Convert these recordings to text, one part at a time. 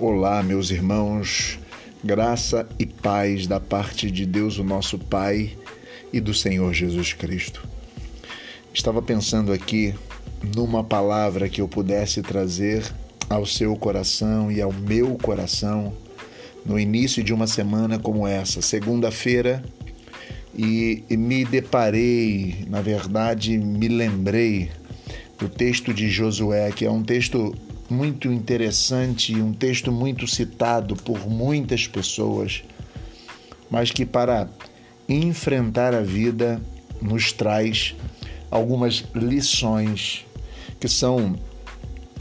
Olá, meus irmãos, graça e paz da parte de Deus, o nosso Pai, e do Senhor Jesus Cristo. Estava pensando aqui numa palavra que eu pudesse trazer ao seu coração e ao meu coração no início de uma semana como essa, segunda-feira, e, me deparei, na verdade, me lembrei do texto de Josué, que é um texto muito interessante, um texto muito citado por muitas pessoas, mas que para enfrentar a vida nos traz algumas lições que são,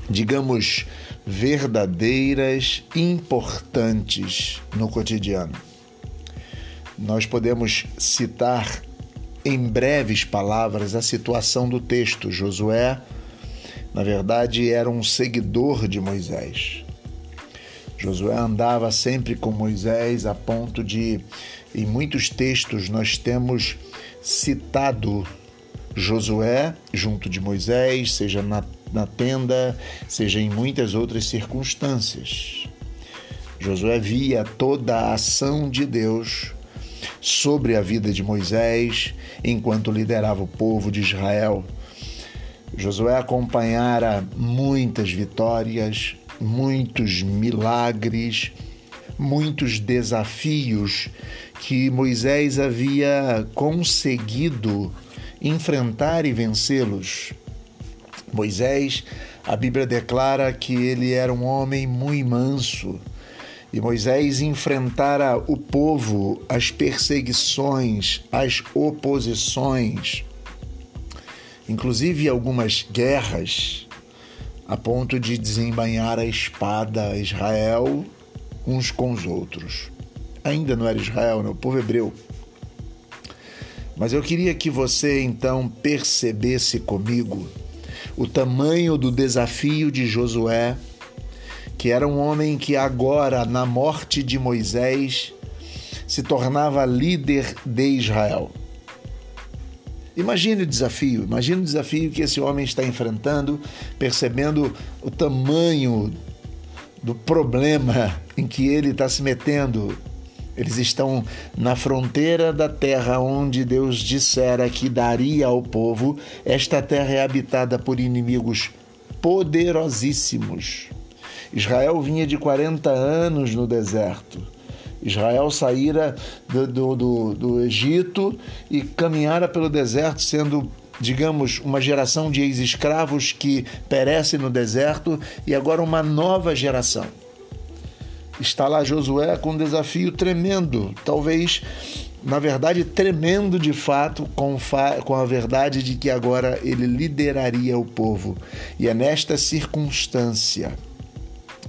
digamos, verdadeiras, importantes no cotidiano. Nós podemos citar em breves palavras a situação do texto. Josué na verdade, era um seguidor de Moisés. Josué andava sempre com Moisés a ponto de, em muitos textos, nós temos citado Josué junto de Moisés, seja na, na tenda, seja em muitas outras circunstâncias. Josué via toda a ação de Deus sobre a vida de Moisés enquanto liderava o povo de Israel Josué acompanhara muitas vitórias, muitos milagres, muitos desafios que Moisés havia conseguido enfrentar e vencê-los. Moisés, a Bíblia declara que ele era um homem muito manso. E Moisés enfrentara o povo, as perseguições, as oposições inclusive algumas guerras, a ponto de desembainhar a espada Israel uns com os outros. Ainda não era Israel, né? o povo hebreu. Mas eu queria que você então percebesse comigo o tamanho do desafio de Josué, que era um homem que agora, na morte de Moisés, se tornava líder de Israel. Imagine o desafio, imagine o desafio que esse homem está enfrentando, percebendo o tamanho do problema em que ele está se metendo. Eles estão na fronteira da terra onde Deus dissera que daria ao povo. Esta terra é habitada por inimigos poderosíssimos. Israel vinha de 40 anos no deserto Israel saíra do, do, do, do Egito e caminhara pelo deserto, sendo digamos, uma geração de ex-escravos que perece no deserto e agora uma nova geração. Está lá Josué com um desafio tremendo, talvez, na verdade, tremendo de fato, com, com a verdade de que agora ele lideraria o povo. E é nesta circunstância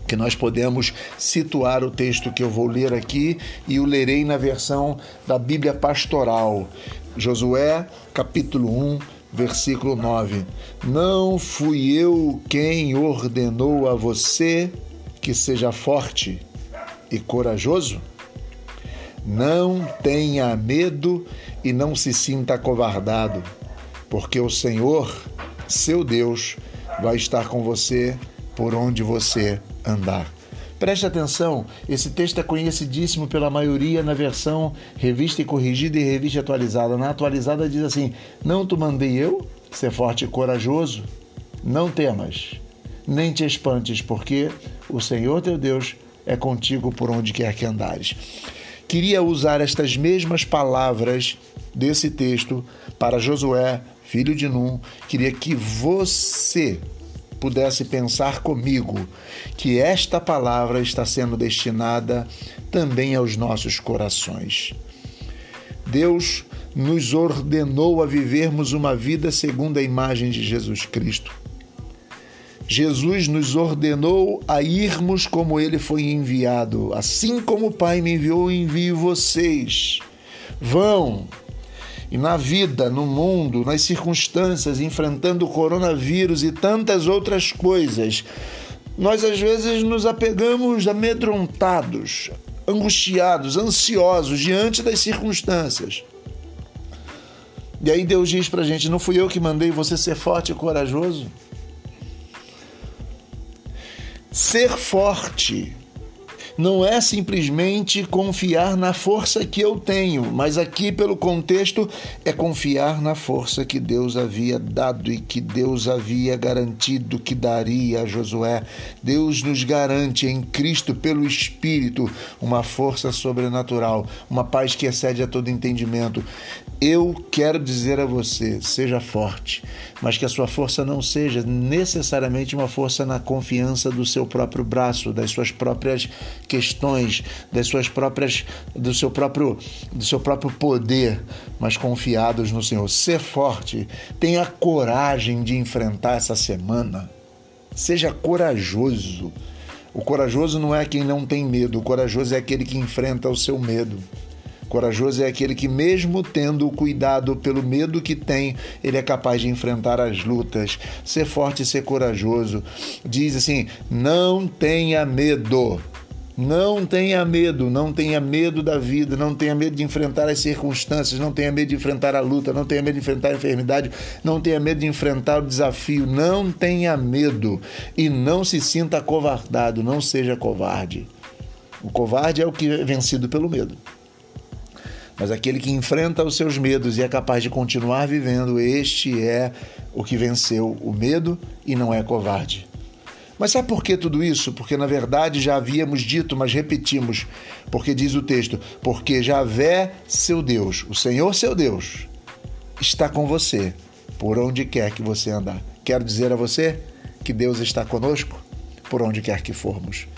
que nós podemos situar o texto que eu vou ler aqui e o lerei na versão da Bíblia Pastoral. Josué, capítulo 1, versículo 9. Não fui eu quem ordenou a você que seja forte e corajoso? Não tenha medo e não se sinta acovardado, porque o Senhor, seu Deus, vai estar com você por onde você andar. Preste atenção, esse texto é conhecidíssimo pela maioria na versão revista e corrigida e revista atualizada. Na atualizada diz assim: Não te mandei eu ser forte e corajoso? Não temas, nem te espantes, porque o Senhor teu Deus é contigo por onde quer que andares. Queria usar estas mesmas palavras desse texto para Josué, filho de Num. Queria que você pudesse pensar comigo que esta palavra está sendo destinada também aos nossos corações. Deus nos ordenou a vivermos uma vida segundo a imagem de Jesus Cristo. Jesus nos ordenou a irmos como ele foi enviado. Assim como o Pai me enviou, envio vocês. Vão, e na vida, no mundo, nas circunstâncias, enfrentando o coronavírus e tantas outras coisas, nós às vezes nos apegamos amedrontados, angustiados, ansiosos diante das circunstâncias. E aí Deus diz pra gente: não fui eu que mandei você ser forte e corajoso? Ser forte não é simplesmente confiar na força que eu tenho, mas aqui, pelo contexto, é confiar na força que Deus havia dado e que Deus havia garantido que daria a Josué. Deus nos garante em Cristo, pelo Espírito, uma força sobrenatural, uma paz que excede a todo entendimento. Eu quero dizer a você: seja forte, mas que a sua força não seja necessariamente uma força na confiança do seu próprio braço, das suas próprias questões, das suas próprias, do seu próprio, do seu próprio poder, mas confiados no Senhor. Ser forte, tenha coragem de enfrentar essa semana. Seja corajoso. O corajoso não é quem não tem medo, o corajoso é aquele que enfrenta o seu medo. Corajoso é aquele que, mesmo tendo o cuidado pelo medo que tem, ele é capaz de enfrentar as lutas. Ser forte e ser corajoso. Diz assim: não tenha medo. Não tenha medo, não tenha medo da vida, não tenha medo de enfrentar as circunstâncias, não tenha medo de enfrentar a luta, não tenha medo de enfrentar a enfermidade, não tenha medo de enfrentar o desafio, não tenha medo e não se sinta acovardado, não seja covarde. O covarde é o que é vencido pelo medo. Mas aquele que enfrenta os seus medos e é capaz de continuar vivendo, este é o que venceu o medo e não é covarde. Mas sabe por que tudo isso? Porque na verdade já havíamos dito, mas repetimos, porque diz o texto: porque Javé, seu Deus, o Senhor seu Deus, está com você por onde quer que você andar. Quero dizer a você que Deus está conosco por onde quer que formos.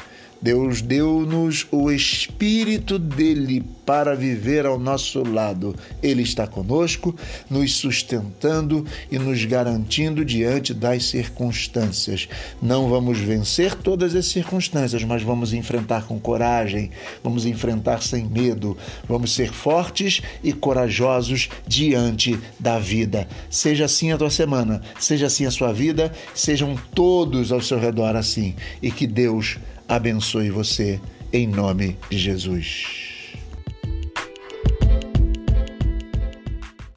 Deus deu-nos o Espírito dele para viver ao nosso lado. Ele está conosco, nos sustentando e nos garantindo diante das circunstâncias. Não vamos vencer todas as circunstâncias, mas vamos enfrentar com coragem, vamos enfrentar sem medo, vamos ser fortes e corajosos diante da vida. Seja assim a tua semana, seja assim a sua vida, sejam todos ao seu redor assim e que Deus abençoe você em nome de Jesus.